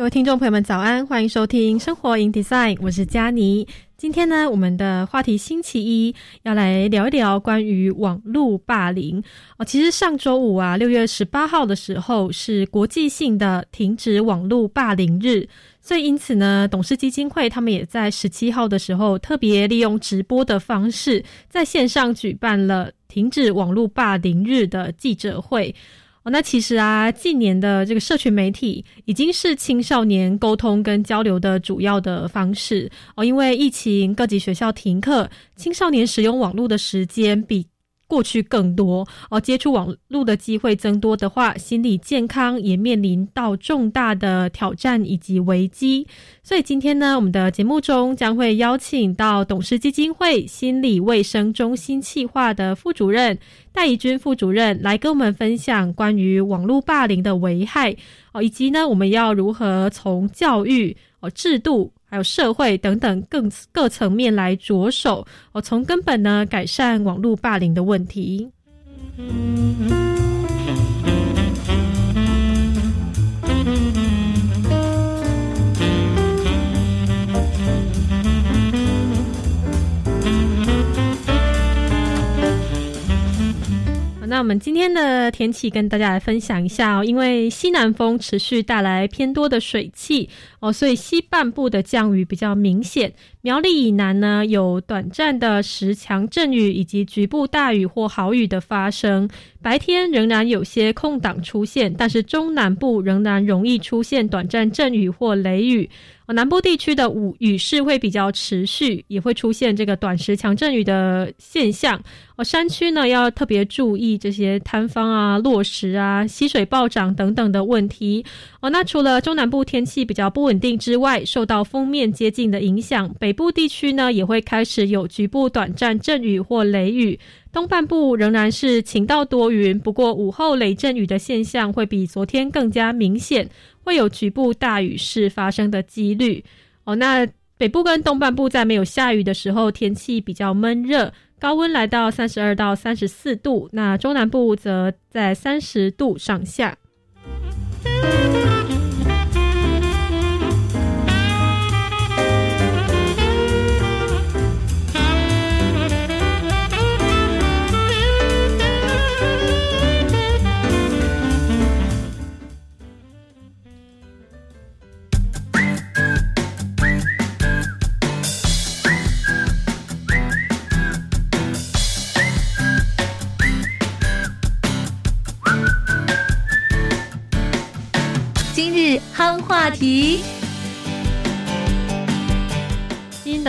各位听众朋友们，早安！欢迎收听《生活 in Design》，我是佳妮。今天呢，我们的话题星期一要来聊一聊关于网络霸凌哦。其实上周五啊，六月十八号的时候是国际性的停止网络霸凌日，所以因此呢，董事基金会他们也在十七号的时候特别利用直播的方式，在线上举办了停止网络霸凌日的记者会。哦，那其实啊，近年的这个社群媒体已经是青少年沟通跟交流的主要的方式哦。因为疫情，各级学校停课，青少年使用网络的时间比。过去更多哦，接触网络的机会增多的话，心理健康也面临到重大的挑战以及危机。所以今天呢，我们的节目中将会邀请到董事基金会心理卫生中心企划的副主任戴怡君副主任来跟我们分享关于网络霸凌的危害哦，以及呢，我们要如何从教育哦制度。还有社会等等更各层面来着手，哦，从根本呢改善网络霸凌的问题。那我们今天的天气跟大家来分享一下哦，因为西南风持续带来偏多的水汽哦，所以西半部的降雨比较明显。苗栗以南呢，有短暂的十强阵雨以及局部大雨或豪雨的发生。白天仍然有些空档出现，但是中南部仍然容易出现短暂阵雨或雷雨。南部地区的雨雨势会比较持续，也会出现这个短时强阵雨的现象。哦，山区呢要特别注意这些塌方啊、落石啊、溪水暴涨等等的问题。哦，那除了中南部天气比较不稳定之外，受到锋面接近的影响，北部地区呢也会开始有局部短暂阵雨或雷雨。东半部仍然是晴到多云，不过午后雷阵雨的现象会比昨天更加明显。会有局部大雨势发生的几率哦。那北部跟东半部在没有下雨的时候，天气比较闷热，高温来到三十二到三十四度。那中南部则在三十度上下。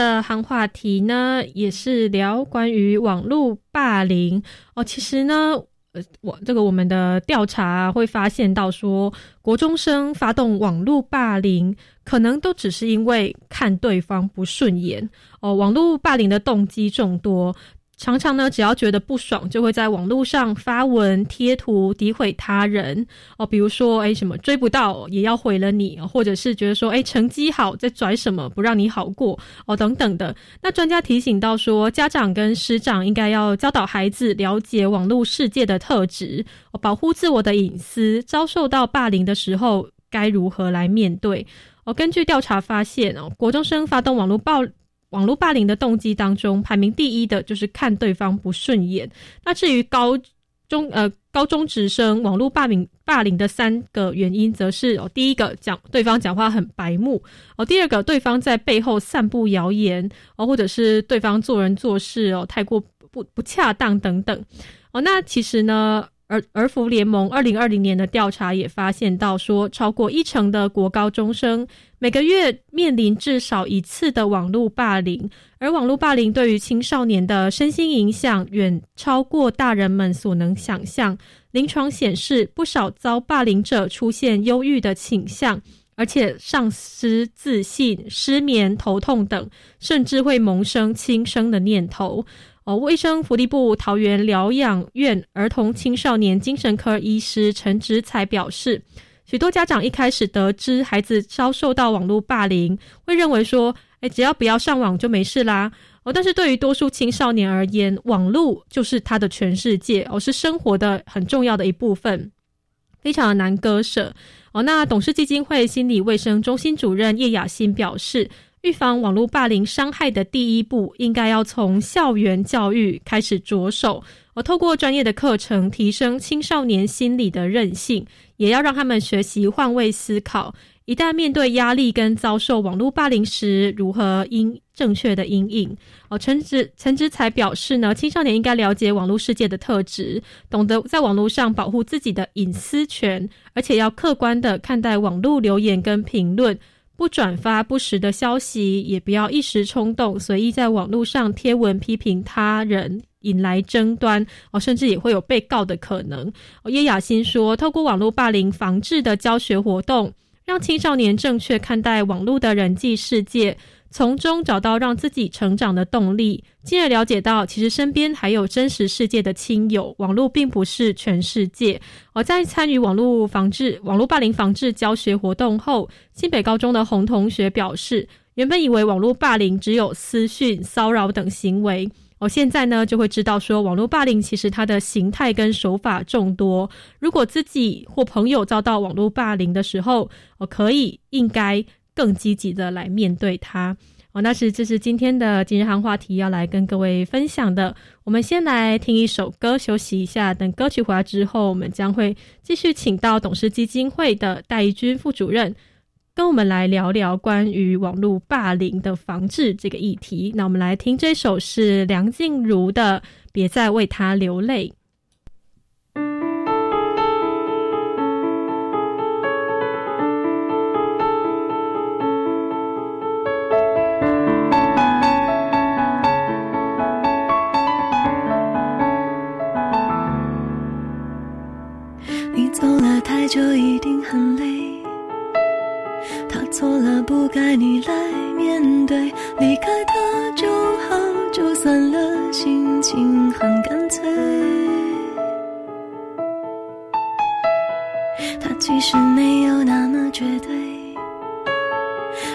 的行话题呢，也是聊关于网络霸凌哦。其实呢，呃，我这个我们的调查会发现到说，国中生发动网络霸凌，可能都只是因为看对方不顺眼哦。网络霸凌的动机众多。常常呢，只要觉得不爽，就会在网络上发文贴图诋毁他人哦。比如说，哎，什么追不到也要毁了你，或者是觉得说，哎，成绩好在拽什么，不让你好过哦，等等的。那专家提醒到说，家长跟师长应该要教导孩子了解网络世界的特质，保护自我的隐私。遭受到霸凌的时候，该如何来面对？哦，根据调查发现哦，国中生发动网络暴。网络霸凌的动机当中，排名第一的就是看对方不顺眼。那至于高中呃高中职生网络霸凌霸凌的三个原因，则是哦，第一个讲对方讲话很白目哦，第二个对方在背后散布谣言哦，或者是对方做人做事哦太过不不恰当等等哦，那其实呢？而儿福联盟二零二零年的调查也发现到，说超过一成的国高中生每个月面临至少一次的网络霸凌，而网络霸凌对于青少年的身心影响远超过大人们所能想象。临床显示，不少遭霸凌者出现忧郁的倾向，而且丧失自信、失眠、头痛等，甚至会萌生轻生的念头。哦，卫生福利部桃园疗养院儿童青少年精神科医师陈植才表示，许多家长一开始得知孩子遭受到网络霸凌，会认为说，哎，只要不要上网就没事啦。哦，但是对于多数青少年而言，网络就是他的全世界，哦，是生活的很重要的一部分，非常的难割舍。哦，那董事基金会心理卫生中心主任叶雅欣表示。预防网络霸凌伤害的第一步，应该要从校园教育开始着手。而透过专业的课程，提升青少年心理的韧性，也要让他们学习换位思考。一旦面对压力跟遭受网络霸凌时，如何应正确的应应。哦，陈植陈植才表示呢，青少年应该了解网络世界的特质，懂得在网络上保护自己的隐私权，而且要客观的看待网络留言跟评论。不转发不实的消息，也不要一时冲动随意在网络上贴文批评他人，引来争端哦，甚至也会有被告的可能。叶雅欣说，透过网络霸凌防治的教学活动，让青少年正确看待网络的人际世界。从中找到让自己成长的动力，进而了解到其实身边还有真实世界的亲友，网络并不是全世界。而在参与网络防治、网络霸凌防治教学活动后，新北高中的洪同学表示，原本以为网络霸凌只有私讯、骚扰等行为，我，现在呢就会知道说，网络霸凌其实它的形态跟手法众多。如果自己或朋友遭到网络霸凌的时候，我可以应该。更积极的来面对它哦，那是这是今天的今日行话题要来跟各位分享的。我们先来听一首歌休息一下，等歌曲回来之后，我们将会继续请到董事基金会的戴义军副主任跟我们来聊聊关于网络霸凌的防治这个议题。那我们来听这首是梁静茹的《别再为他流泪》。就一定很累，他错了，不该你来面对。离开他就好，就算了，心情很干脆。他其实没有那么绝对，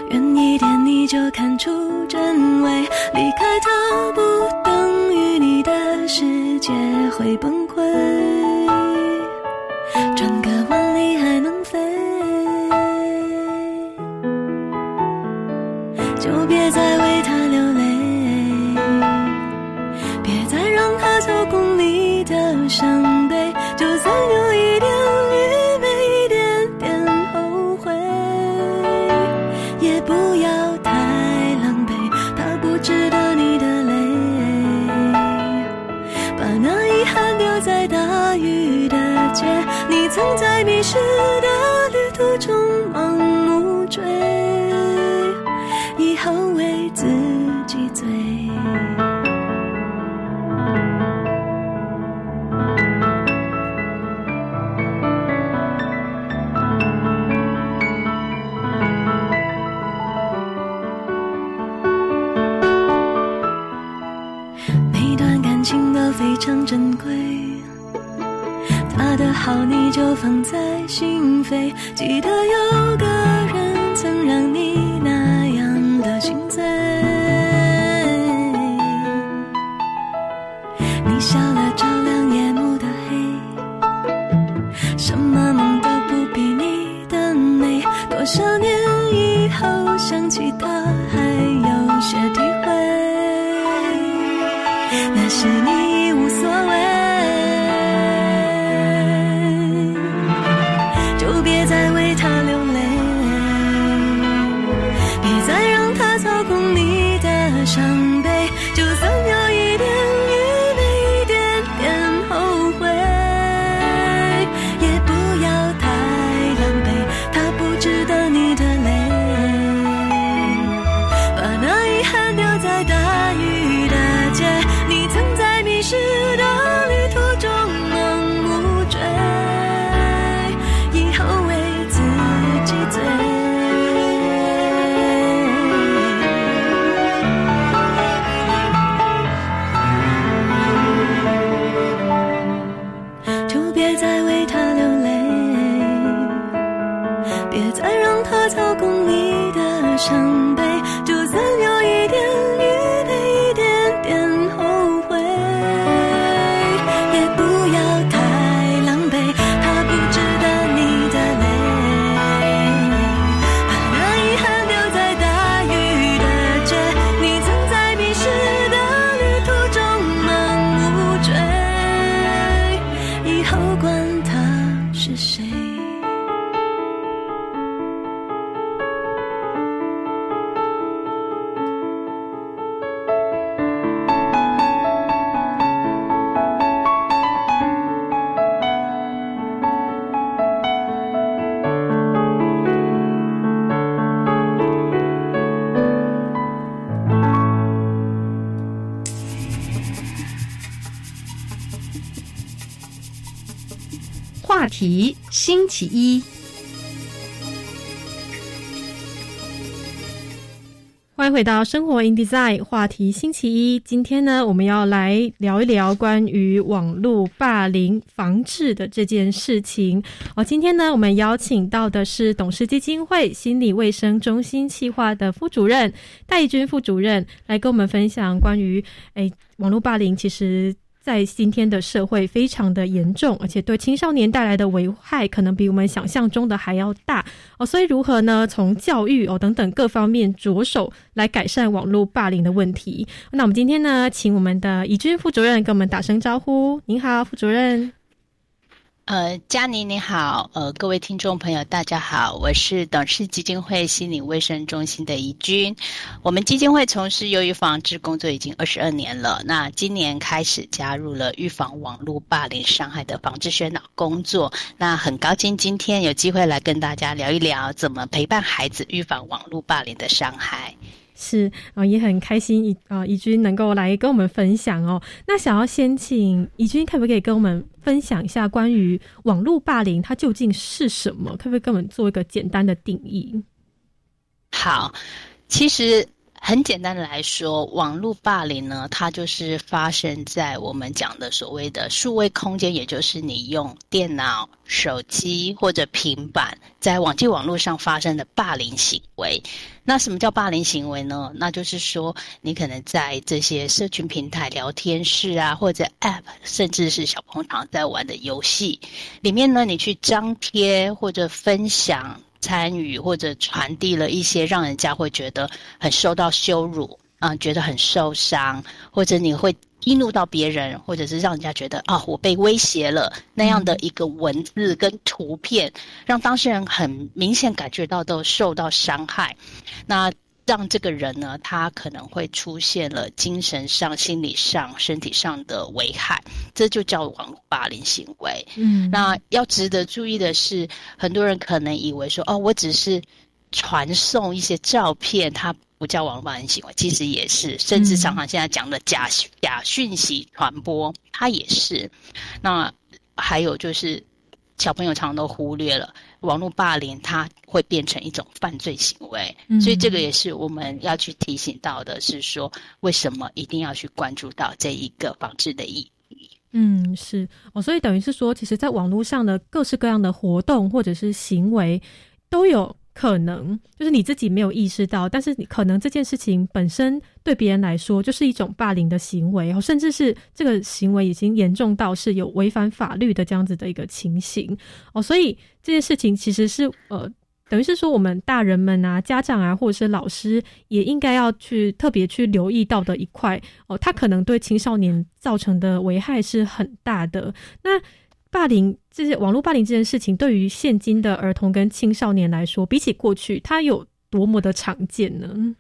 远一点你就看出真伪。离开他不等于你的世界会崩溃。就别再为他流泪，别再让他操控你的伤悲。就算有一点愚昧，一点点后悔，也不要太狼狈。他不值得你的泪，把那遗憾丢在大雨的街，你曾在迷失。星期一，欢迎回到生活 in design 话题星期一。今天呢，我们要来聊一聊关于网络霸凌防治的这件事情。哦，今天呢，我们邀请到的是董事基金会心理卫生中心企划的副主任戴义君副主任，来跟我们分享关于诶网络霸凌其实。在今天的社会非常的严重，而且对青少年带来的危害可能比我们想象中的还要大哦。所以如何呢？从教育哦等等各方面着手来改善网络霸凌的问题。那我们今天呢，请我们的怡君副主任跟我们打声招呼。您好，副主任。呃，嘉妮你好，呃，各位听众朋友大家好，我是董事基金会心理卫生中心的怡君。我们基金会从事忧郁防治工作已经二十二年了，那今年开始加入了预防网络霸凌伤害的防治宣导工作。那很高兴今天有机会来跟大家聊一聊怎么陪伴孩子预防网络霸凌的伤害。是啊、呃，也很开心怡啊、怡君能够来跟我们分享哦。那想要先请怡君，可不可以跟我们分享一下关于网络霸凌它究竟是什么？可不可以跟我们做一个简单的定义？好，其实很简单的来说，网络霸凌呢，它就是发生在我们讲的所谓的数位空间，也就是你用电脑、手机或者平板在网际网络上发生的霸凌行为。那什么叫霸凌行为呢？那就是说，你可能在这些社群平台、聊天室啊，或者 App，甚至是小朋友常在玩的游戏里面呢，你去张贴或者分享。参与或者传递了一些让人家会觉得很受到羞辱啊、觉得很受伤，或者你会激怒到别人，或者是让人家觉得啊、我被威胁了那样的一个文字跟图片，让当事人很明显感觉到都受到伤害。那让这个人呢，他可能会出现了精神上、心理上、身体上的危害，这就叫网络霸凌行为。嗯，那要值得注意的是，很多人可能以为说，哦，我只是传送一些照片，它不叫网络霸凌行为，其实也是，甚至常常现在讲的假假讯息传播，它也是。那还有就是，小朋友常常都忽略了。网络霸凌它会变成一种犯罪行为，嗯、所以这个也是我们要去提醒到的，是说为什么一定要去关注到这一个防治的意义。嗯，是哦，所以等于是说，其实，在网络上的各式各样的活动或者是行为，都有可能就是你自己没有意识到，但是你可能这件事情本身对别人来说就是一种霸凌的行为，甚至是这个行为已经严重到是有违反法律的这样子的一个情形哦，所以这件事情其实是呃。等于是说，我们大人们啊、家长啊，或者是老师，也应该要去特别去留意到的一块哦，它可能对青少年造成的危害是很大的。那霸凌这些网络霸凌这件事情，对于现今的儿童跟青少年来说，比起过去，它有多么的常见呢？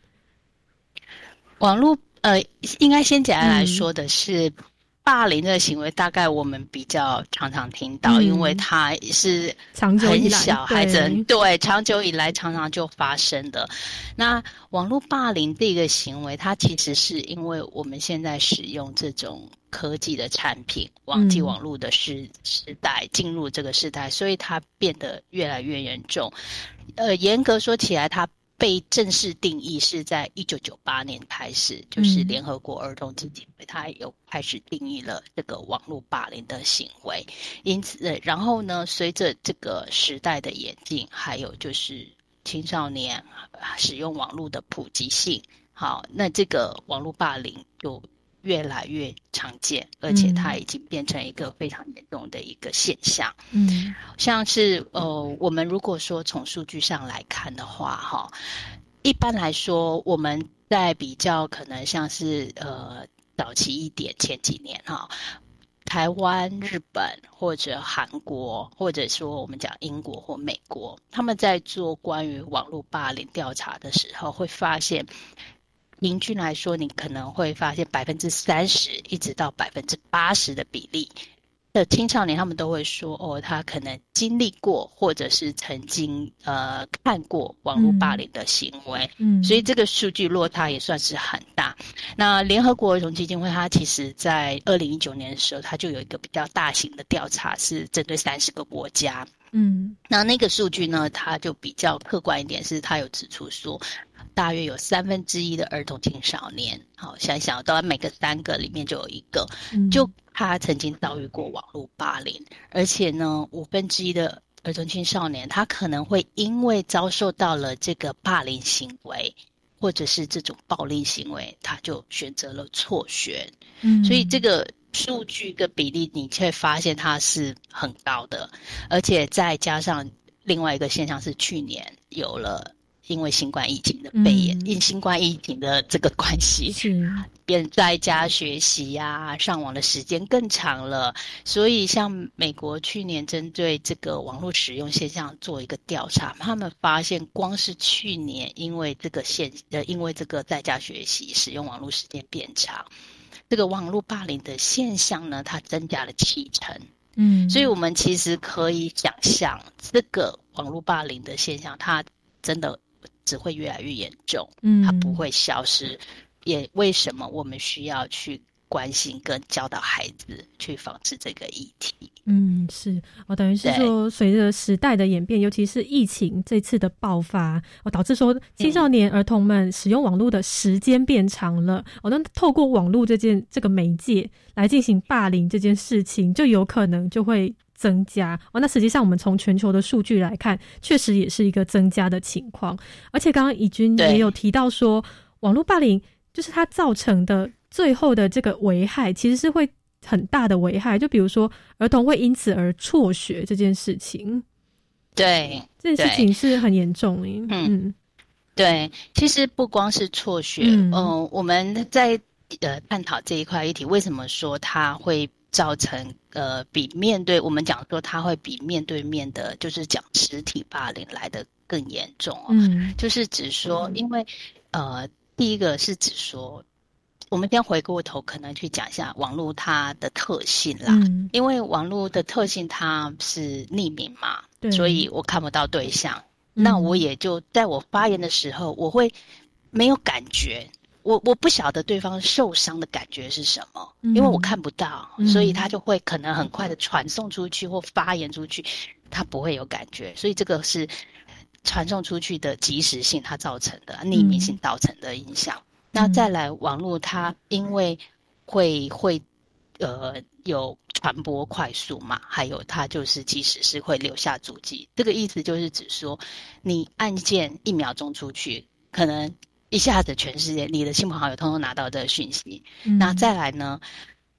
网络呃，应该先简单来说的是。霸凌这个行为，大概我们比较常常听到，因为它是很小孩子对长久以来常常就发生的。那网络霸凌这个行为，它其实是因为我们现在使用这种科技的产品，网际网络的时时代进入这个时代，所以它变得越来越严重。呃，严格说起来，它。被正式定义是在一九九八年开始，就是联合国儿童基金会，它有开始定义了这个网络霸凌的行为。因此，然后呢，随着这个时代的演进，还有就是青少年使用网络的普及性，好，那这个网络霸凌就。越来越常见，而且它已经变成一个非常严重的一个现象。嗯，像是呃，我们如果说从数据上来看的话，哈，一般来说，我们在比较可能像是呃早期一点前几年哈，台湾、日本或者韩国，或者说我们讲英国或美国，他们在做关于网络霸凌调查的时候，会发现。平均来说，你可能会发现百分之三十一直到百分之八十的比例的青少年，他们都会说：“哦，他可能经历过，或者是曾经呃看过网络霸凌的行为。”嗯，所以这个数据落差也算是很大。那联合国儿童基金会，它其实在二零一九年的时候，它就有一个比较大型的调查，是针对三十个国家。嗯，那那个数据呢，它就比较客观一点，是它有指出说。大约有三分之一的儿童青少年，好想想，都每个三个里面就有一个，就他曾经遭遇过网络霸凌，而且呢，五分之一的儿童青少年，他可能会因为遭受到了这个霸凌行为，或者是这种暴力行为，他就选择了辍学。嗯，所以这个数据跟比例，你却发现它是很高的，而且再加上另外一个现象是，去年有了。因为新冠疫情的肺炎，因新冠疫情的这个关系，是变在家学习呀，上网的时间更长了。所以，像美国去年针对这个网络使用现象做一个调查，他们发现，光是去年因为这个现呃，因为这个在家学习使用网络时间变长，这个网络霸凌的现象呢，它增加了七成。嗯，所以我们其实可以想象，这个网络霸凌的现象，它真的。只会越来越严重，嗯，它不会消失。也为什么我们需要去关心跟教导孩子去防治这个议题？嗯，是我等于是说，随着时代的演变，尤其是疫情这次的爆发，哦，导致说青少年儿童们使用网络的时间变长了。哦，那透过网络这件这个媒介来进行霸凌这件事情，就有可能就会。增加哦，那实际上我们从全球的数据来看，确实也是一个增加的情况。而且刚刚以军也有提到说，网络霸凌就是它造成的最后的这个危害，其实是会很大的危害。就比如说儿童会因此而辍学这件事情，对，这件事情是很严重的。嗯，对，其实不光是辍学，嗯，我们在呃探讨这一块议题，为什么说它会？造成呃，比面对我们讲说，他会比面对面的，就是讲实体霸凌来的更严重嗯，就是指说，因为呃，第一个是指说，我们先回过头，可能去讲一下网络它的特性啦。嗯，因为网络的特性它是匿名嘛，所以我看不到对象，那我也就在我发言的时候，我会没有感觉。我我不晓得对方受伤的感觉是什么，因为我看不到，所以他就会可能很快的传送出去或发言出去，他不会有感觉，所以这个是传送出去的及时性它造成的匿名性造成的影响。那再来网络，它因为会会呃有传播快速嘛，还有它就是即使是会留下足迹，这个意思就是指说你按键一秒钟出去，可能。一下子，全世界你的亲朋好友通通拿到这个讯息。那再来呢？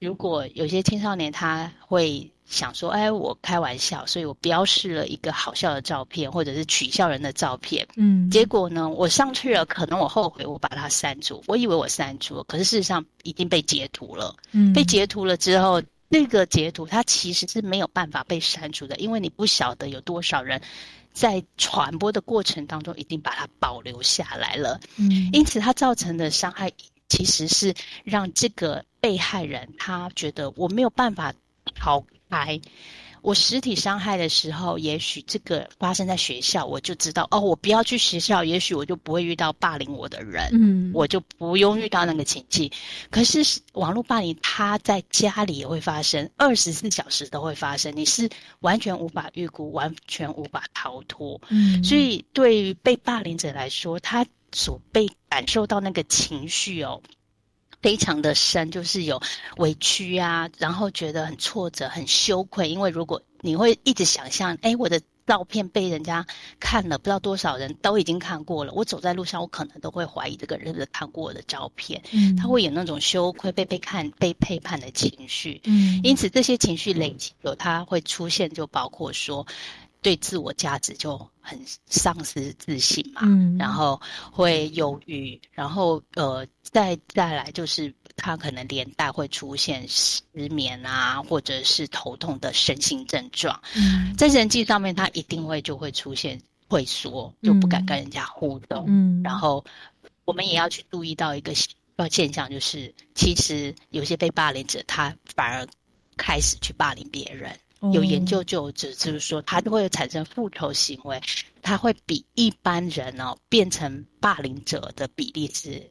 如果有些青少年他会想说：“哎，我开玩笑，所以我标示了一个好笑的照片，或者是取笑人的照片。”嗯，结果呢，我上去了，可能我后悔，我把它删除。我以为我删除了，可是事实上已经被截图了。嗯，被截图了之后，那个截图它其实是没有办法被删除的，因为你不晓得有多少人。在传播的过程当中，已经把它保留下来了。嗯，因此它造成的伤害其实是让这个被害人他觉得我没有办法逃开。我实体伤害的时候，也许这个发生在学校，我就知道哦，我不要去学校，也许我就不会遇到霸凌我的人，嗯，我就不用遇到那个情境。可是网络霸凌，它在家里也会发生，二十四小时都会发生，你是完全无法预估，完全无法逃脱。嗯，所以对于被霸凌者来说，他所被感受到那个情绪哦。非常的深，就是有委屈啊，然后觉得很挫折、很羞愧，因为如果你会一直想象，哎，我的照片被人家看了，不知道多少人都已经看过了，我走在路上，我可能都会怀疑这个人是看过我的照片，嗯，他会有那种羞愧、被被看、被背叛的情绪，嗯，因此这些情绪累积有，它会出现，就包括说。对自我价值就很丧失自信嘛，嗯，然后会忧郁，然后呃，再再来就是他可能连带会出现失眠啊，或者是头痛的身心症状。嗯，在人际上面，他一定会就会出现退缩，就不敢跟人家互动。嗯，然后我们也要去注意到一个呃现象，就是其实有些被霸凌者，他反而开始去霸凌别人。有研究就指，就是说，他就会产生复仇行为，他会比一般人哦变成霸凌者的比例是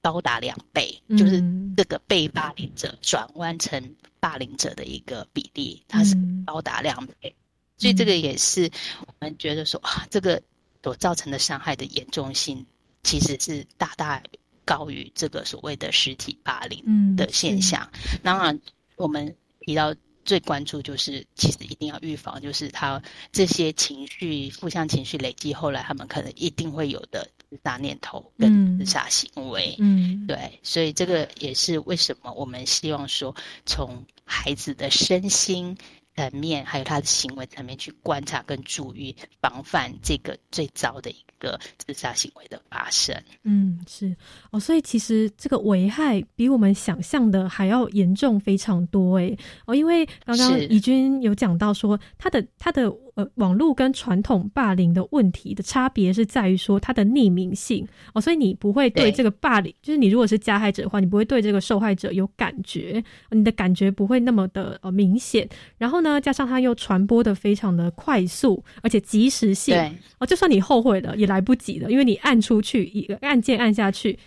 高达两倍，就是这个被霸凌者转弯成霸凌者的一个比例，它是高达两倍，所以这个也是我们觉得说啊，这个所造成的伤害的严重性其实是大大高于这个所谓的实体霸凌的现象。当然，我们提到。最关注就是，其实一定要预防，就是他这些情绪、负向情绪累积，后来他们可能一定会有的自杀念头跟自杀行为。嗯，对，所以这个也是为什么我们希望说，从孩子的身心。层面，还有他的行为层面去观察跟注意，防范这个最糟的一个自杀行为的发生。嗯，是哦，所以其实这个危害比我们想象的还要严重非常多诶。哦，因为刚刚怡君有讲到说，他的他的。呃，网络跟传统霸凌的问题的差别是在于说它的匿名性哦，所以你不会对这个霸凌，就是你如果是加害者的话，你不会对这个受害者有感觉，你的感觉不会那么的呃明显。然后呢，加上它又传播的非常的快速，而且及时性哦，就算你后悔了也来不及了，因为你按出去一个按键按下去，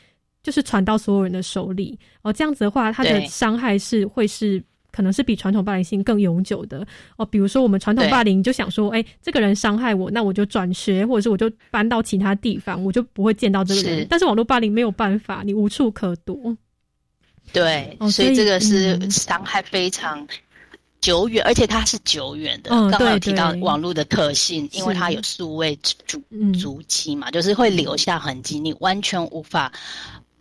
就是传到所有人的手里哦。这样子的话，它的伤害是会是。可能是比传统霸凌性更永久的哦，比如说我们传统霸凌就想说，哎，这个人伤害我，那我就转学，或者是我就搬到其他地方，我就不会见到这个人。但是网络霸凌没有办法，你无处可躲。对，所以这个是伤害非常久远，而且它是久远的。刚刚有提到网络的特性，因为它有数位足足迹嘛，就是会留下痕迹，你完全无法。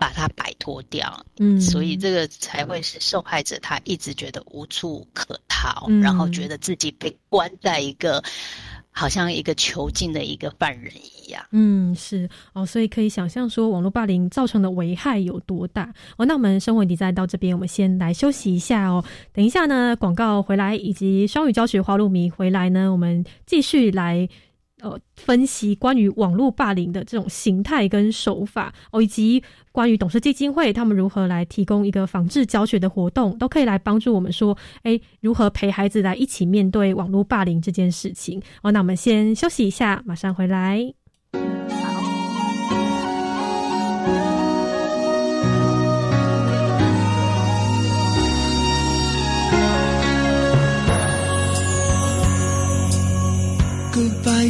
把它摆脱掉，嗯，所以这个才会是受害者，他一直觉得无处可逃，然后觉得自己被关在一个好像一个囚禁的一个犯人一样。嗯，是哦，所以可以想象说网络霸凌造成的危害有多大哦。那我们生活底在到这边，我们先来休息一下哦。等一下呢，广告回来以及双语教学花露米回来呢，我们继续来。呃，分析关于网络霸凌的这种形态跟手法哦，以及关于董事基金会他们如何来提供一个防治教学的活动，都可以来帮助我们说，哎，如何陪孩子来一起面对网络霸凌这件事情哦。那我们先休息一下，马上回来。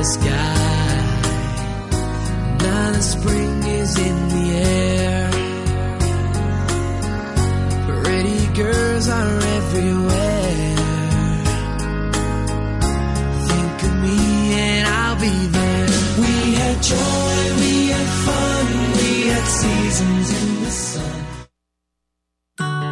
the sky，the spring is in the air. Pretty girls are everywhere. Think of me and I'll be there. We had joy, we had fun, we had seasons in the sun.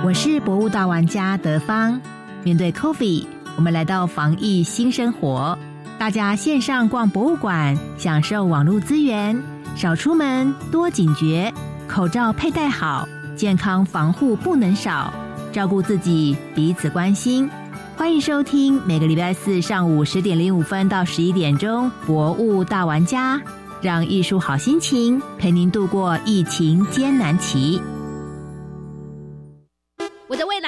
我是博物大玩家德芳。面对 Coffee，我们来到防疫新生活，大家线上逛博物馆，享受网络资源，少出门，多警觉，口罩佩戴好，健康防护不能少，照顾自己，彼此关心。欢迎收听每个礼拜四上午十点零五分到十一点钟《博物大玩家》，让艺术好心情陪您度过疫情艰难期。我的未来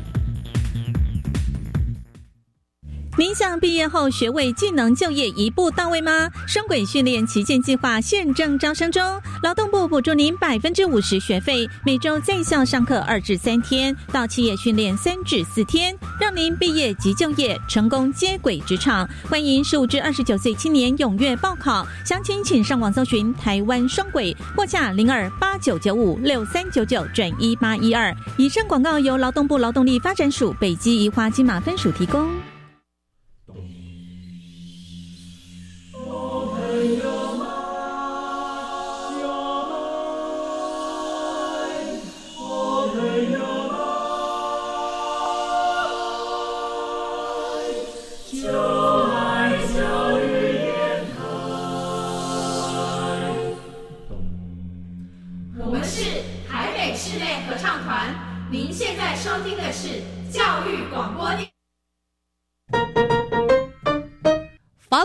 您想毕业后学位技能就业一步到位吗？双轨训练旗舰计划现正招生中，劳动部补助您百分之五十学费，每周在校上课二至三天，到企业训练三至四天，让您毕业即就业，成功接轨职场。欢迎十五至二十九岁青年踊跃报考，详情请上网搜寻台湾双轨，或洽零二八九九五六三九九转一八一二。以上广告由劳动部劳动力发展署北基宜花金马分署提供。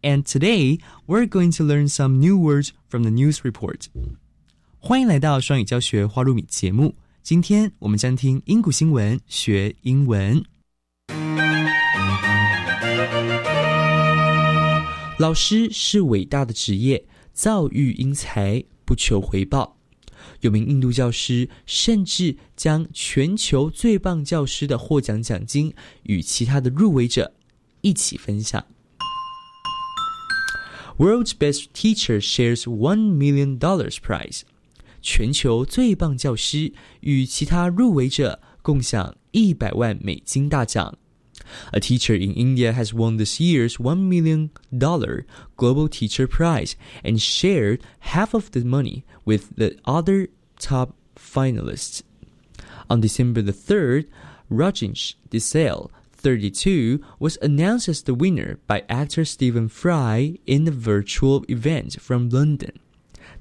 And today, we're going to learn some new words from the news report. 欢迎来到双语教学花露米节目。今天我们将听英古新闻学英文。老师是伟大的职业，造育英才，不求回报。有名印度教师甚至将全球最棒教师的获奖奖金与其他的入围者一起分享。World's Best Teacher shares one million dollars prize。全球最棒教师与其他入围者共享一百万美金大奖。A teacher in India has won this year's $1 million Global Teacher Prize and shared half of the money with the other top finalists. On December the 3rd, Rajinsh Desale, 32, was announced as the winner by actor Stephen Fry in a virtual event from London.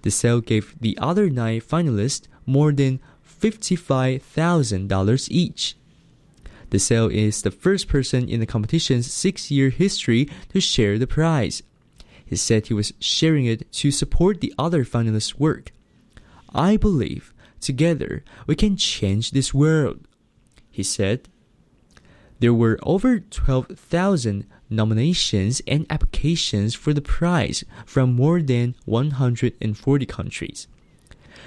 Desale gave the other nine finalists more than $55,000 each. The sale is the first person in the competition's six year history to share the prize. He said he was sharing it to support the other finalists' work. I believe together we can change this world, he said. There were over 12,000 nominations and applications for the prize from more than 140 countries.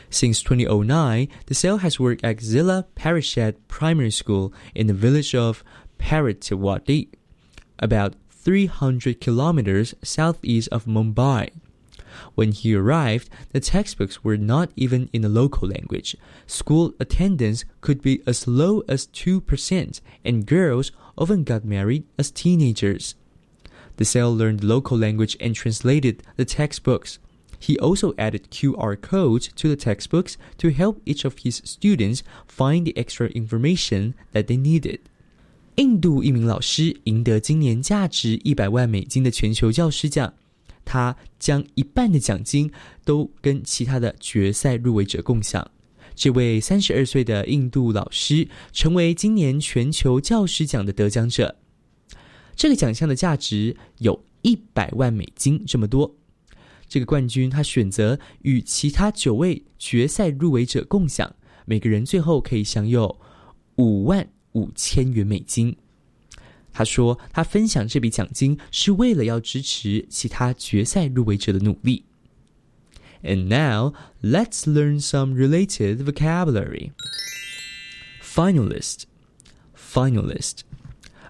Since 2009, the cell has worked at Zilla Parishad Primary School in the village of Paritawadi, about 300 kilometers southeast of Mumbai. When he arrived, the textbooks were not even in the local language. School attendance could be as low as 2%, and girls often got married as teenagers. The cell learned local language and translated the textbooks. He also added QR codes to the textbooks to help each of his students find the extra information that they needed. 印度一名老师赢得今年价值一百万美金的全球教师奖， 他将一半的奖金都跟其他的决赛入围者共享。这位三十二岁的印度老师成为今年全球教师奖的得奖者。这个奖项的价值有一百万美金这么多。这个冠军他选择与其他九位决赛入围者共享，每个人最后可以享有五万五千元美金。他说，他分享这笔奖金是为了要支持其他决赛入围者的努力。And now let's learn some related vocabulary. Finalist, finalist,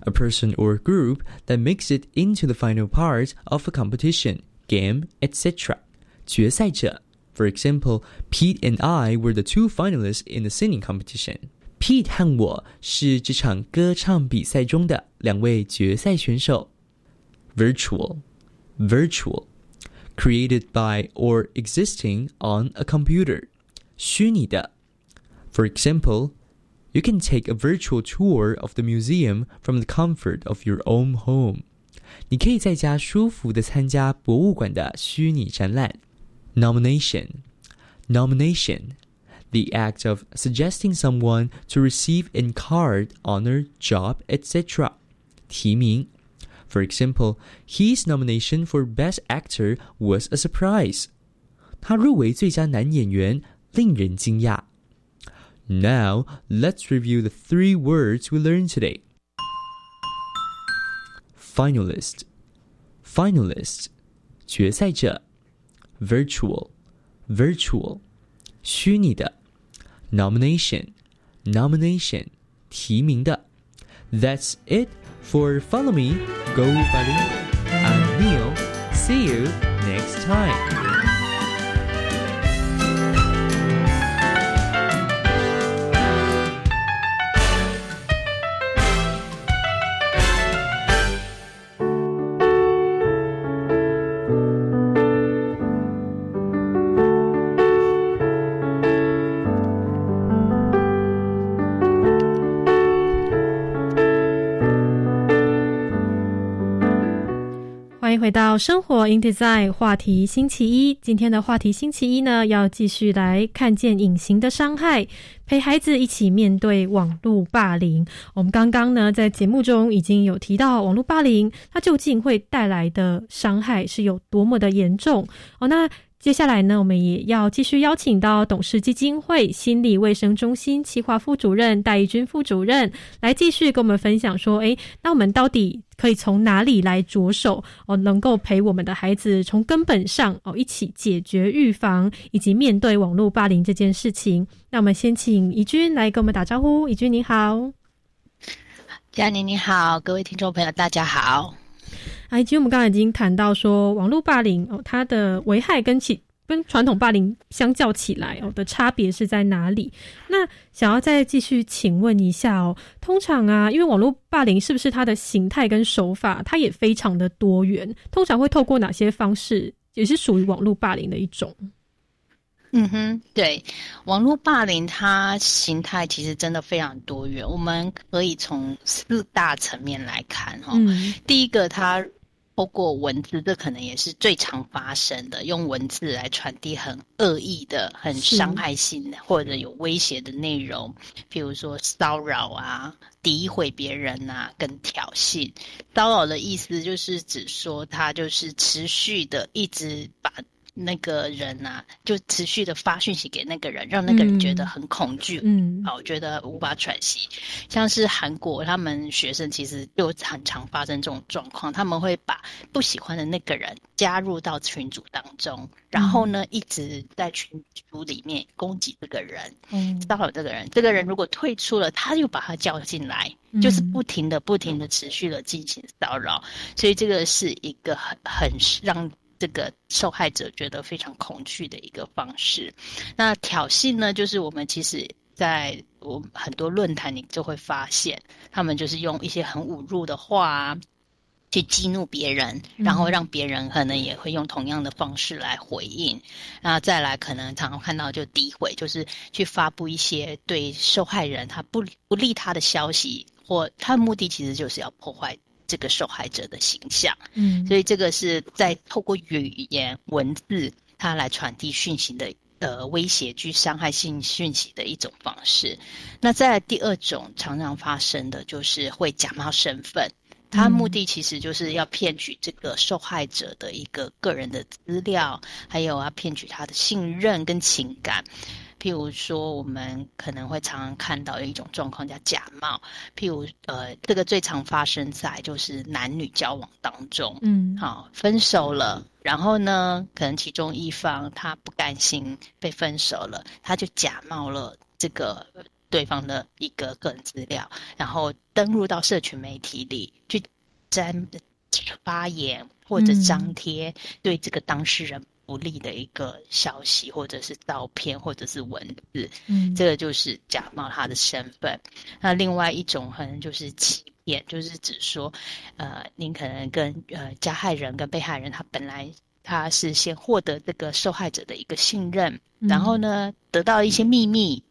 a person or group that makes it into the final part of a competition, game, etc. 决赛者 For example, Pete and I were the two finalists in the singing competition. Pete 和我是这场歌唱比赛中的两位决赛选手。Virtual, virtual, created by or existing on a computer. 虚拟的。For example, you can take a virtual tour of the museum from the comfort of your own home. 你可以在家舒服的参加博物馆的虚拟展览。Nomination, nomination, the act of suggesting someone to receive an card, honor, job, etc. 提名。For example, his nomination for Best Actor was a surprise. 他入围最佳男演员，令人惊讶。Now, let's review the three words we learned today. Finalist, finalist, 决赛者。Virtual, virtual, 虚拟的。 Nomination, nomination, 提名的。That's it for Follow Me, Go Bilingual. I'm Neil. See you next time. 到生活 in design 话题星期一。今天的话题星期一呢，要继续来看见隐形的伤害，陪孩子一起面对网络霸凌。我们刚刚呢，在节目中已经有提到网络霸凌，它究竟会带来的伤害是有多么的严重哦。那接下来呢，我们也要继续邀请到董事基金会心理卫生中心企划副主任戴义军副主任来继续跟我们分享说，诶，那我们到底可以从哪里来着手哦，能够陪我们的孩子从根本上哦一起解决、预防以及面对网络霸凌这件事情？那我们先请怡君来跟我们打招呼。怡君你好，嘉宁你好，各位听众朋友大家好。哎，其实我们刚才已经谈到说，网络霸凌哦，它的危害跟其跟传统霸凌相较起来哦的差别是在哪里？那想要再继续请问一下哦，通常啊，因为网络霸凌是不是它的形态跟手法，它也非常的多元？通常会透过哪些方式，也是属于网络霸凌的一种？嗯哼，对，网络霸凌它形态其实真的非常多元，我们可以从四大层面来看哈。嗯第一个，它透过文字，这可能也是最常发生的，用文字来传递很恶意的、很伤害性的或者有威胁的内容，比如说骚扰啊、诋毁别人啊、跟挑衅。骚扰的意思就是指说他就是持续的一直把。那个人啊，就持续的发讯息给那个人，让那个人觉得很恐惧，嗯好，觉得无法喘息。像是韩国，他们学生其实就很常发生这种状况，他们会把不喜欢的那个人加入到群组当中，然后呢，一直在群组里面攻击这个人，嗯骚扰这个人。这个人如果退出了，他又把他叫进来，嗯就是不停的、不停的、持续的进行骚扰，所以这个是一个很很让。这个受害者觉得非常恐惧的一个方式。那挑衅呢，就是我们其实在我很多论坛，你就会发现，他们就是用一些很侮辱的话啊，去激怒别人，然后让别人可能也会用同样的方式来回应。那再来，可能常常看到就诋毁，就是去发布一些对受害人他不不利他的消息，或他的目的其实就是要破坏。这个受害者的形象，嗯所以这个是在透过语言文字，它来传递讯息的呃威胁具伤害性讯息的一种方式。那再来第二种常常发生的就是会假冒身份，他目的其实就是要骗取这个受害者的一个个人的资料，还有啊骗取他的信任跟情感。譬如说，我们可能会常常看到有一种状况叫假冒，譬如呃，这个最常发生在就是男女交往当中，嗯，好，分手了，然后呢，可能其中一方他不甘心被分手了，他就假冒了这个对方的一个个人资料，然后登录到社群媒体里去沾发言或者张贴对这个当事人。不利的一个消息，或者是照片，或者是文字，嗯，这个就是假冒他的身份。那另外一种可能就是欺骗，就是指说，呃，您可能跟呃加害人跟被害人，他本来他是先获得这个受害者的一个信任，然后呢得到一些秘密，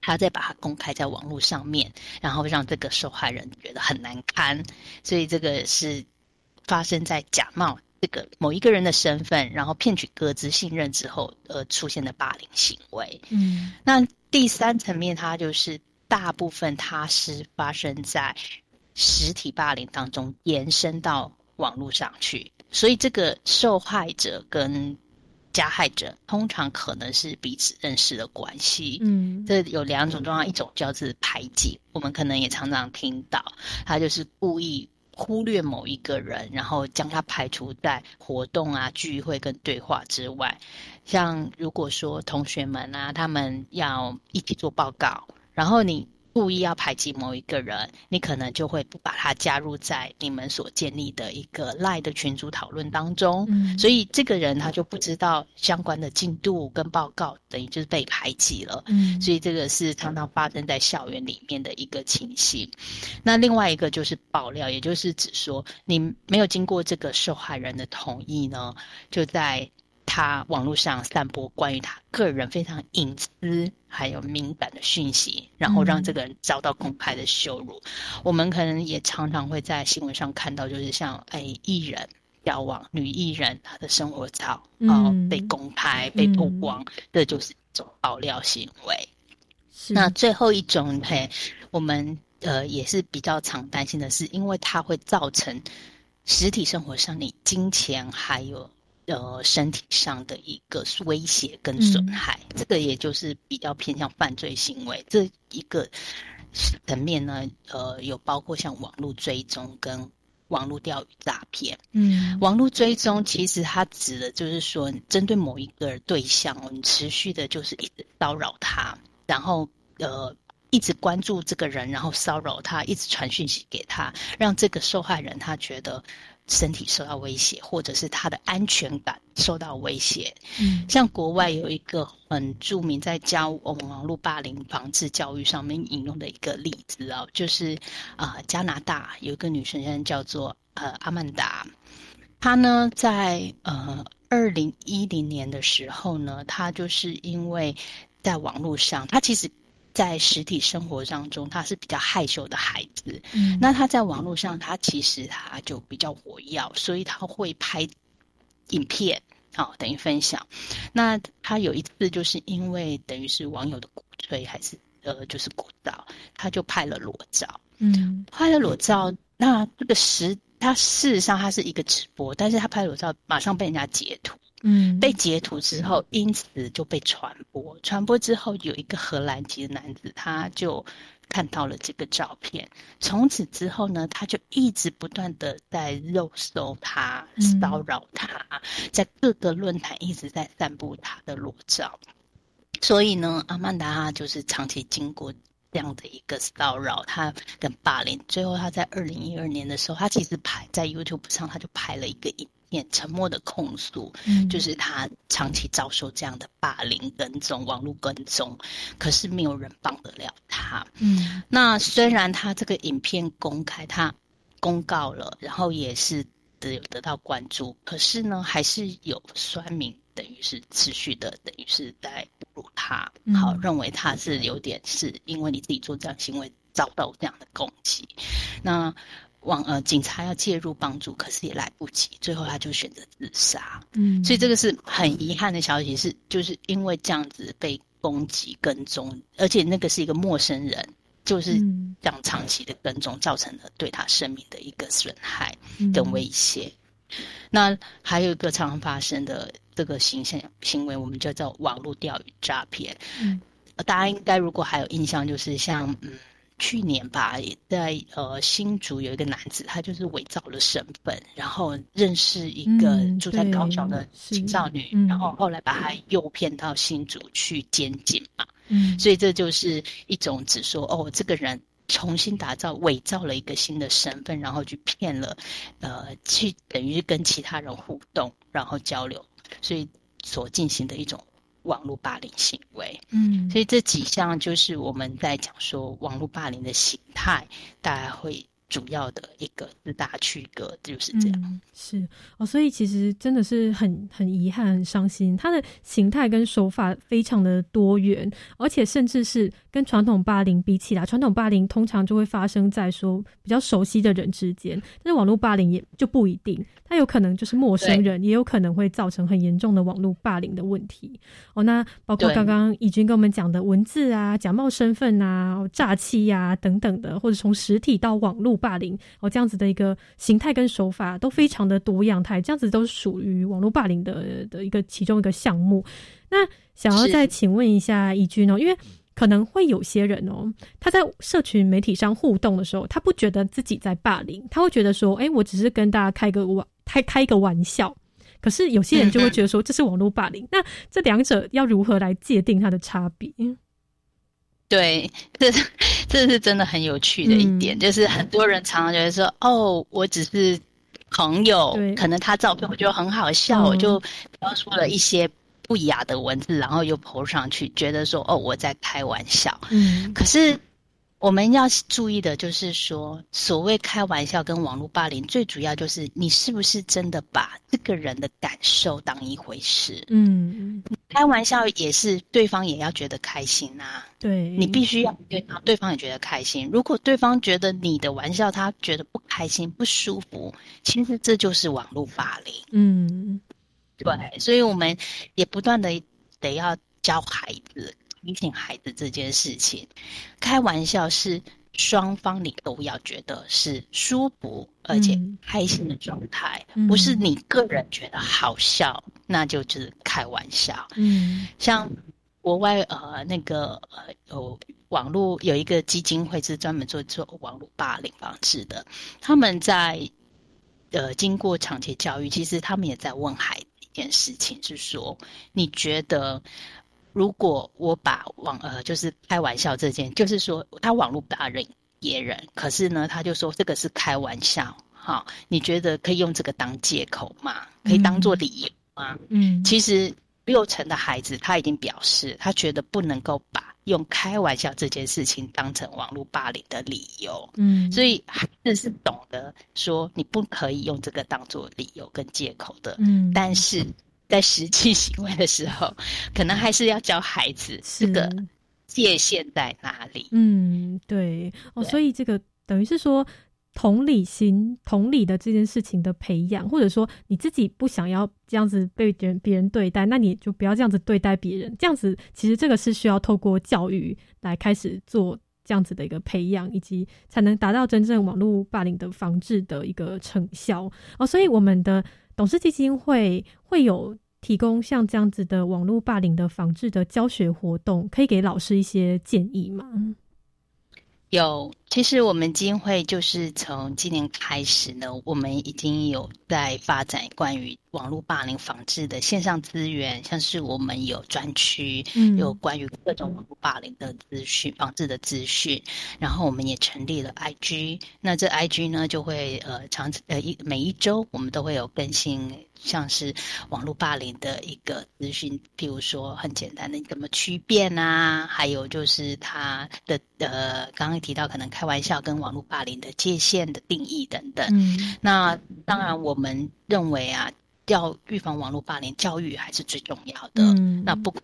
他再把它公开在网络上面，然后让这个受害人觉得很难堪，所以这个是发生在假冒。这个某一个人的身份，然后骗取各自信任之后，而出现的霸凌行为。嗯，那第三层面，它就是大部分它是发生在实体霸凌当中，延伸到网络上去。所以，这个受害者跟加害者通常可能是彼此认识的关系。嗯，这有两种状况，一种叫做排挤，我们可能也常常听到，他就是故意。忽略某一个人，然后将他排除在活动啊、聚会跟对话之外。像如果说同学们啊，他们要一起做报告，然后你。故意要排挤某一个人，你可能就会不把他加入在你们所建立的一个赖的群组讨论当中，所以这个人他就不知道相关的进度跟报告，等于就是被排挤了。嗯，所以这个是常常发生在校园里面的一个情形。那另外一个就是爆料，也就是指说你没有经过这个受害人的同意呢，就在。他网络上散播关于他个人非常隐私还有敏感的讯息，然后让这个人遭到公开的羞辱。我们可能也常常会在新闻上看到，就是像哎艺人交往女艺人她的生活照哦被公开被曝光，这就是一种爆料行为。那最后一种嘿，我们呃也是比较常担心的是，因为它会造成实体生活上你金钱还有。呃，身体上的一个威胁跟损害，这个也就是比较偏向犯罪行为。这一个层面呢，呃，有包括像网络追踪跟网络钓鱼诈骗。嗯，网络追踪其实它指的就是说，针对某一个对象，你持续的就是一直骚扰他，然后呃，一直关注这个人，然后骚扰他，一直传讯息给他，让这个受害人他觉得。身体受到威胁，或者是他的安全感受到威胁。嗯，像国外有一个很著名在教网络霸凌防治教育上面引用的一个例子啊，就是啊加拿大有一个女生叫做呃阿曼达，她呢在呃二零一零年的时候呢，她就是因为在网络上，她其实。在实体生活当中，他是比较害羞的孩子。嗯，那他在网络上，他其实他就比较活跃，所以他会拍影片，好等于分享。那他有一次就是因为等于是网友的鼓吹，还是呃就是鼓噪，他就拍了裸照。嗯，拍了裸照，那这个实他事实上他是一个直播，但是他拍裸照马上被人家截图。嗯，被截图之后，因此就被传播。传播之后，有一个荷兰籍的男子，他就看到了这个照片。从此之后呢，他就一直不断的在肉搜他，骚扰他，在各个论坛一直在散布他的裸照。所以呢，阿曼达就是长期经过这样的一个骚扰，他跟霸凌。最后，他在二零一二年的时候，他其实拍在 YouTube 上，他就拍了一个影。沉默的控诉，嗯就是他长期遭受这样的霸凌跟踪、网络跟踪，可是没有人帮得了他。嗯，那虽然他这个影片公开，他公告了，然后也是得得到关注，可是呢，还是有酸民等于是持续的，等于是在侮辱他，好认为他是有点是因为你自己做这样行为遭到这样的攻击，那。往呃，警察要介入帮助，可是也来不及，最后他就选择自杀。嗯，所以这个是很遗憾的消息，是就是因为这样子被攻击跟踪，而且那个是一个陌生人就是这样长期的跟踪，造成了对他生命的一个损害跟威胁。那还有一个常常发生的这个形象行为，我们叫做网络钓鱼诈骗。嗯，大家应该如果还有印象，就是像嗯去年吧，在呃新竹有一个男子，他就是伪造了身份，然后认识一个住在高雄的青少女，然后后来把他诱骗到新竹去监禁嘛。嗯，所以这就是一种只说哦，这个人。重新打造、伪造了一个新的身份，然后去骗了，呃，去等于跟其他人互动，然后交流，所以所进行的一种网络霸凌行为。嗯，所以这几项就是我们在讲说网络霸凌的形态，大家会。主要的一个四大区隔就是这样，是哦，所以其实真的是很很遗憾、很伤心。它的形态跟手法非常的多元，而且甚至是跟传统霸凌比起来，传统霸凌通常就会发生在说比较熟悉的人之间，但是网络霸凌也就不一定，它有可能就是陌生人，也有可能会造成很严重的网络霸凌的问题。哦，那包括刚刚以军跟我们讲的文字啊、假冒身份啊、诈欺呀等等的，或者从实体到网络。霸凌哦，这样子的一个形态跟手法都非常的多样态，这样子都属于网络霸凌的的一个其中一个项目。那想要再请问一下义军哦，因为可能会有些人哦，他在社群媒体上互动的时候，他不觉得自己在霸凌，他会觉得说，哎，我只是跟大家开个玩，开开一个玩笑。可是有些人就会觉得说，这是网络霸凌。那这两者要如何来界定它的差别？对，这这是真的很有趣的一点，就是很多人常常觉得说，哦，我只是朋友，可能他照片我觉得很好笑，我就标出了一些不雅的文字，然后又泼上去，觉得说，哦，我在开玩笑。嗯，可是。我们要注意的就是说，所谓开玩笑跟网络霸凌，最主要就是你是不是真的把这个人的感受当一回事？嗯，开玩笑也是对方也要觉得开心呐。对，你必须要对方，对方也觉得开心。如果对方觉得你的玩笑他觉得不开心、不舒服，其实这就是网络霸凌。嗯，对，所以我们也不断的得要教孩子。提醒孩子这件事情，开玩笑是双方你都要觉得是舒服而且开心的状态，不是你个人觉得好笑，那就是开玩笑。嗯，像国外呃那个呃有网络有一个基金会是专门做做网络霸凌防治的，他们在呃经过长期教育，其实他们也在问孩子一件事情，是说你觉得。如果我把网呃，就是开玩笑这件，就是说他网络霸凌别人，可是呢，他就说这个是开玩笑，好，你觉得可以用这个当借口吗？可以当做理由吗？嗯，其实六成的孩子他已经表示，他觉得不能够把用开玩笑这件事情当成网络霸凌的理由。嗯，所以孩子是懂得说你不可以用这个当做理由跟借口的。嗯，但是。在实际行为的时候，可能还是要教孩子这个界限在哪里。嗯，对哦，所以这个等于是说同理心、同理的这件事情的培养，或者说你自己不想要这样子被别人别人对待，那你就不要这样子对待别人。这样子其实这个是需要透过教育来开始做这样子的一个培养，以及才能达到真正网络霸凌的防治的一个成效哦。所以我们的。董事基金会会有提供像这样子的网络霸凌的防治的教学活动，可以给老师一些建议吗？有，其实我们基金会就是从今年开始呢，我们已经有在发展关于网络霸凌防治的线上资源，像是我们有专区，有关于各种网络霸凌的资讯、防治的资讯，然后我们也成立了 IG，那这 IG 呢就会呃长呃一每一周我们都会有更新。像是网络霸凌的一个资讯，譬如说很简单的怎么区辨啊，还有就是他的呃，刚刚提到可能开玩笑跟网络霸凌的界限的定义等等。嗯，那当然我们认为啊，要预防网络霸凌，教育还是最重要的。嗯，那不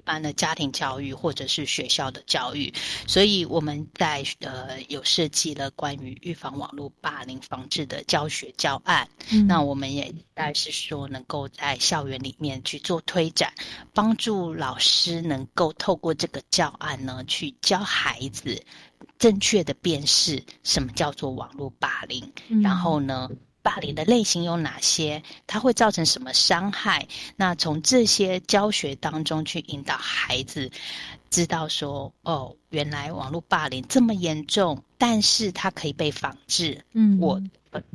般的家庭教育或者是学校的教育，所以我们在呃有设计了关于预防网络霸凌防治的教学教案。嗯那我们也但是说能够在校园里面去做推展，帮助老师能够透过这个教案呢，去教孩子正确的辨识什么叫做网络霸凌，嗯然后呢。霸凌的类型有哪些？它会造成什么伤害？那从这些教学当中去引导孩子知道说，哦，原来网络霸凌这么严重，但是它可以被防治。嗯我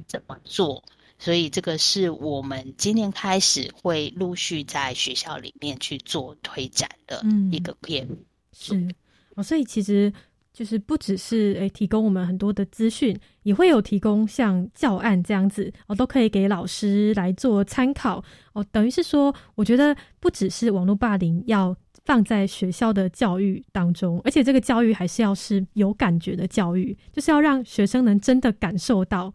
怎么做？所以这个是我们今年开始会陆续在学校里面去做推展的嗯一个业务。是哦，所以其实就是不只是诶提供我们很多的资讯，也会有提供像教案这样子哦，都可以给老师来做参考哦。等于是说，我觉得不只是网络霸凌要放在学校的教育当中，而且这个教育还是要是有感觉的教育，就是要让学生能真的感受到。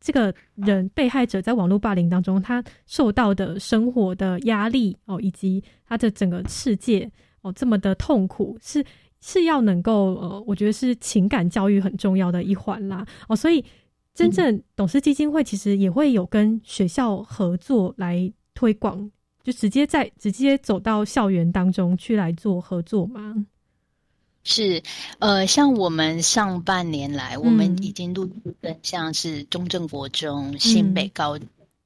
这个人被害者在网络霸凌当中，他受到的生活的压力哦，以及他的整个世界哦这么的痛苦，是是要能够呃，我觉得是情感教育很重要的一环啦。哦，所以真正董事基金会其实也会有跟学校合作来推广，就直接在直接走到校园当中去来做合作嘛。是，呃，像我们上半年来，我们已经陆续跟像是中正国中、新北高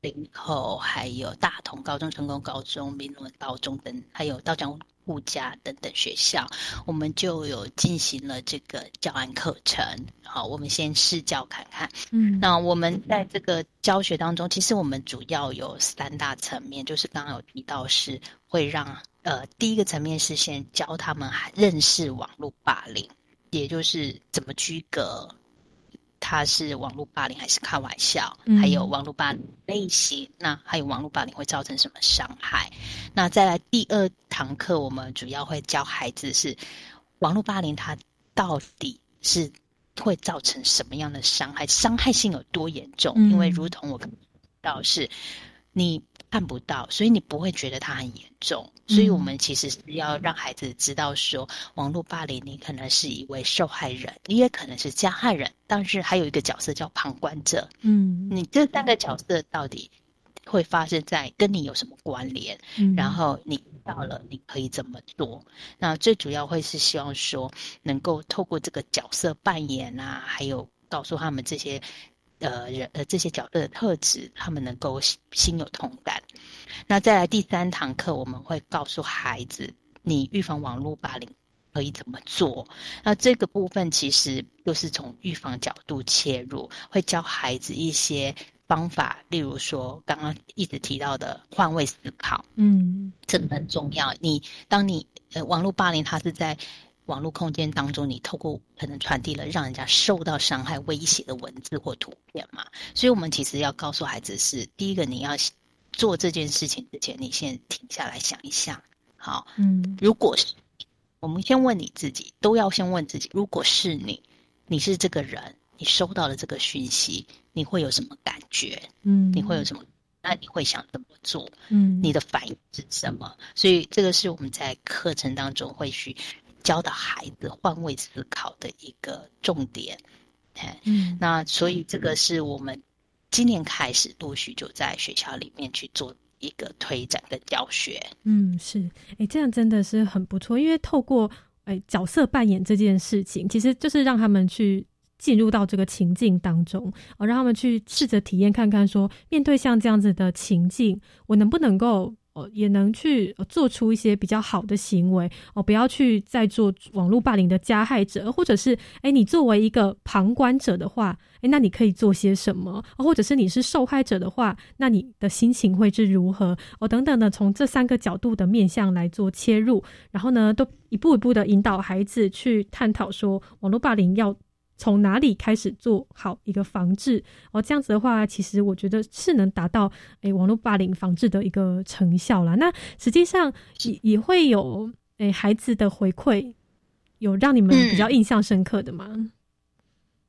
林口，还有大同高中、成功高中、民伦高中等，还有道江物家等等学校，我们就有进行了这个教案课程。好，我们先试教看看。嗯那我们在这个教学当中，其实我们主要有三大层面，就是刚刚有提到是会让呃第一个层面是先教他们认识网络霸凌，也就是怎么区隔它是网络霸凌还是开玩笑，嗯还有网络霸凌类型，那还有网络霸凌会造成什么伤害？那再来第二堂课，我们主要会教孩子是网络霸凌它到底是会造成什么样的伤害，伤害性有多严重？嗯因为如同我到是，你看不到，所以你不会觉得它很严重。所以我们其实是要让孩子知道说，网络霸凌你可能是一位受害人，你也可能是加害人，但是还有一个角色叫旁观者。嗯你这三个角色到底会发生在跟你有什么关联？嗯然后你遇到了，你可以怎么做？那最主要会是希望说，能够透过这个角色扮演啊，还有告诉他们这些呃人呃这些角色的特质，他们能够心心有同感。那再来第三堂课，我们会告诉孩子，你预防网络霸凌可以怎么做？那这个部分其实就是从预防角度切入，会教孩子一些方法，例如说刚刚一直提到的换位思考，嗯这个很重要。你当你呃网络霸凌，它是在网络空间当中，你透过可能传递了让人家受到伤害、威胁的文字或图片嘛，所以我们其实要告诉孩子是，第一个你要做这件事情之前，你先停下来想一想，好，嗯如果是我们先问你自己，都要先问自己，如果是你，你是这个人，你收到了这个讯息，你会有什么感觉？嗯你会有什么？那你会想怎么做？嗯你的反应是什么？所以这个是我们在课程当中会去教导孩子换位思考的一个重点。哎嗯那所以这个是我们今年开始陆续就在学校里面去做一个推展的教学。嗯，是，哎，这样真的是很不错，因为透过哎角色扮演这件事情，其实就是让他们去进入到这个情境当中，哦，让他们去试着体验看看说面对像这样子的情境，我能不能够。也能去做出一些比较好的行为哦，不要去再做网络霸凌的加害者，或者是哎，你作为一个旁观者的话，哎，那你可以做些什么？或者是你是受害者的话，那你的心情会是如何？哦，等等的，从这三个角度的面向来做切入，然后呢，都一步一步的引导孩子去探讨说，网络霸凌要从哪里开始做好一个防治？哦，这样子的话，其实我觉得是能达到诶网络霸凌防治的一个成效啦。那实际上也也会有诶孩子的回馈，有让你们比较印象深刻的吗？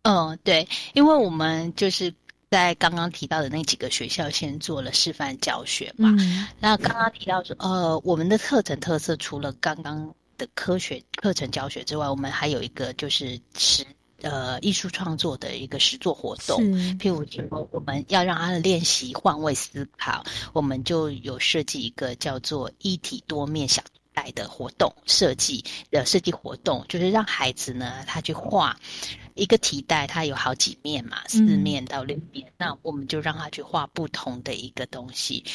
嗯，对，因为我们就是在刚刚提到的那几个学校先做了示范教学嘛。嗯那刚刚提到说，呃，我们的课程特色除了刚刚的科学课程教学之外，我们还有一个就是实呃艺术创作的一个实作活动。譬如说，我们要让他的练习换位思考，我们就有设计一个叫做一体多面小带的活动设计的设计活动，就是让孩子呢他去画一个提袋，它有好几面嘛，四嗯面到六面，那我们就让他去画不同的一个东西。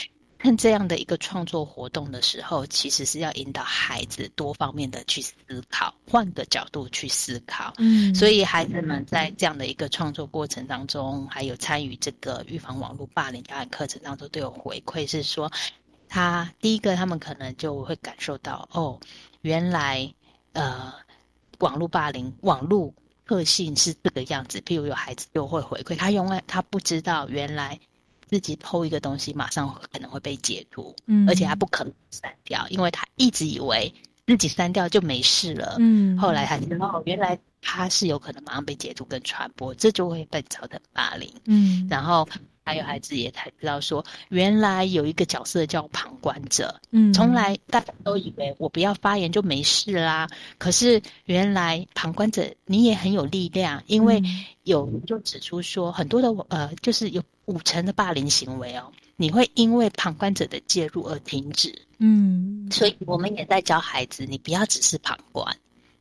看这样的一个创作活动的时候，其实是要引导孩子多方面的去思考，换个角度去思考。嗯所以孩子们在这样的一个创作过程当中，还有参与这个预防网络霸凌教案课程当中，都有回馈是说，他第一个他们可能就会感受到，哦，原来呃网络霸凌网络特性是这个样子。譬如有孩子就会回馈，他永远他不知道原来自己偷一个东西，马上可能会被截图，嗯而且他不可能删掉，因为他一直以为自己删掉就没事了。嗯后来才知道，哦原来他是有可能马上被截图跟传播，这就会被造成霸凌。嗯然后还有孩子也才知道说，原来有一个角色叫旁观者。嗯从来大家都以为我不要发言就没事啦，可是原来旁观者你也很有力量，因为有就指出说，很多的呃，就是有五成的霸凌行为哦，你会因为旁观者的介入而停止。嗯所以我们也在教孩子，你不要只是旁观。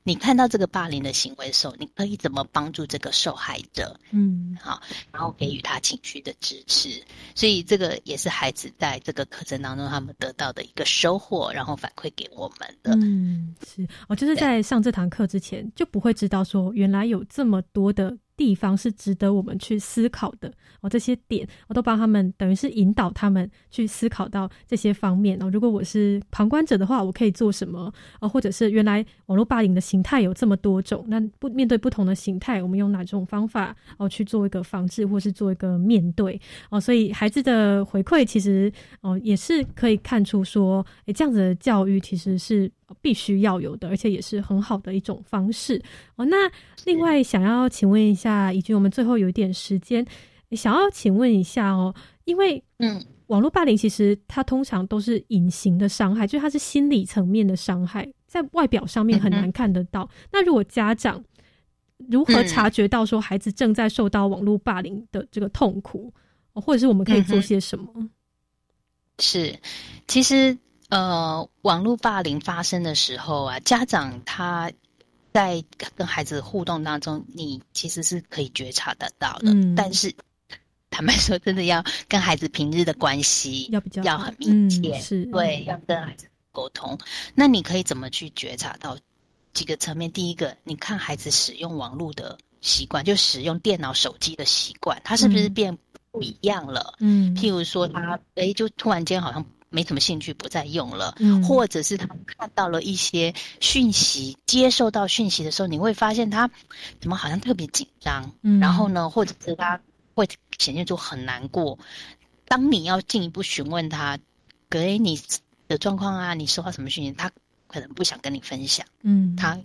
你看到这个霸凌的行为的时候，你可以怎么帮助这个受害者？嗯好，然后给予他情绪的支持。所以这个也是孩子在这个课程当中他们得到的一个收获，然后反馈给我们的。嗯，是哦，就是在上这堂课之前就不会知道说，原来有这么多的地方是值得我们去思考的哦。这些点我都帮他们，等于是引导他们去思考到这些方面哦。如果我是旁观者的话，我可以做什么？哦，或者是原来网络霸凌的形态有这么多种，那不面对不同的形态，我们用哪种方法哦去做一个防治，或是做一个面对哦？所以孩子的回馈其实哦也是可以看出说，诶，这样子的教育其实是必须要有的，而且也是很好的一种方式哦。那另外想要请问一，以及我们最后有一点时间，想要请问一下哦，因为嗯，网络霸凌其实它通常都是隐形的伤害，就是它是心理层面的伤害，在外表上面很难看得到。那如果家长如何嗯察觉到说孩子正在受到网络霸凌的这个痛苦，哦或者是我们可以做些什么？是，其实呃，网络霸凌发生的时候啊，家长他在跟孩子互动当中，你其实是可以觉察得到的，嗯但是。坦白说，真的要跟孩子平日的关系要比较要很密切，嗯是对，要跟孩子沟通。那你可以怎么去觉察到几个层面？第一个，你看孩子使用网络的习惯，就使用电脑、手机的习惯，他是不是嗯变不一样了？嗯譬如说他诶，就突然间好像没什么兴趣，不再用了，嗯。或者是他看到了一些讯息，接受到讯息的时候，你会发现他怎么好像特别紧张，嗯。然后呢，或者是他会显现出很难过。当你要进一步询问他，给你的状况啊，你收到什么讯息，他可能不想跟你分享，嗯，他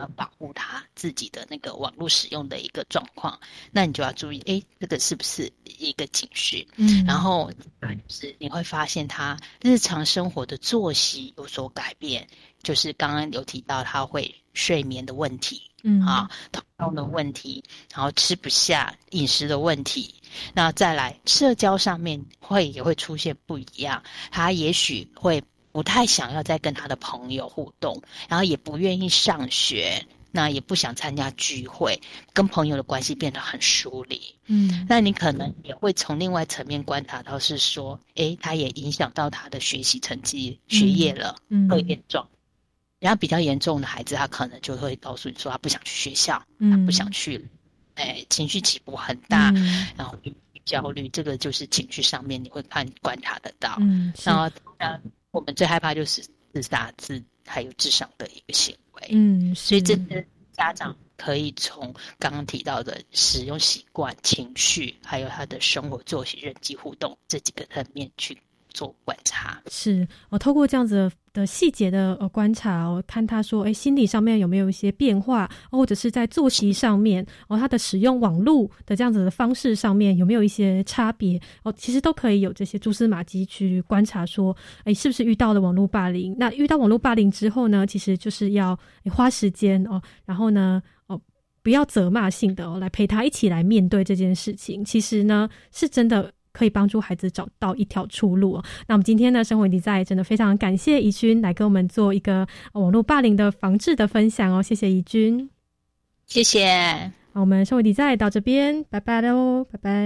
呃保护他自己的那个网络使用的一个状况，那你就要注意，诶，这个是不是一个警讯？嗯。然后就是你会发现他日常生活的作息有所改变，就是刚刚有提到他会睡眠的问题，嗯。啊，头痛的问题，然后吃不下饮食的问题，那再来社交上面会也会出现不一样，他也许会不太想要再跟他的朋友互动，然后也不愿意上学。那也不想参加聚会，跟朋友的关系变得很疏离。嗯那你可能也会从另外层面观察到，是说，诶，他也影响到他的学习成绩、学业了，嗯会严重。然后比较严重的孩子，他可能就会告诉你说，他不想去学校，嗯他不想去了，哎，情绪起伏很大，嗯然后焦虑，这个就是情绪上面你会看观察得到。嗯是然后，呃，我们最害怕就是自杀、自还有自伤的一个行为。嗯，所以这些家长可以从刚刚提到的使用习惯、情绪，还有他的生活作息、人际互动这几个层面去做观察。是我透过这样子的细节的呃观察，我看他说，哎，心理上面有没有一些变化，或者是在作息上面，哦，他的使用网络的这样子的方式上面有没有一些差别？哦，其实都可以有这些蛛丝马迹去观察，说，哎，是不是遇到了网络霸凌？那遇到网络霸凌之后呢，其实就是要花时间哦，然后呢，哦，不要责骂性的哦，来陪他一起来面对这件事情。其实呢，是真的。可以帮助孩子找到一条出路哦。那我们今天呢，生活底在真的非常感谢怡君来跟我们做一个网络霸凌的防治的分享哦。谢谢怡君，谢谢。好，我们生活底在到这边，拜拜喽，拜拜。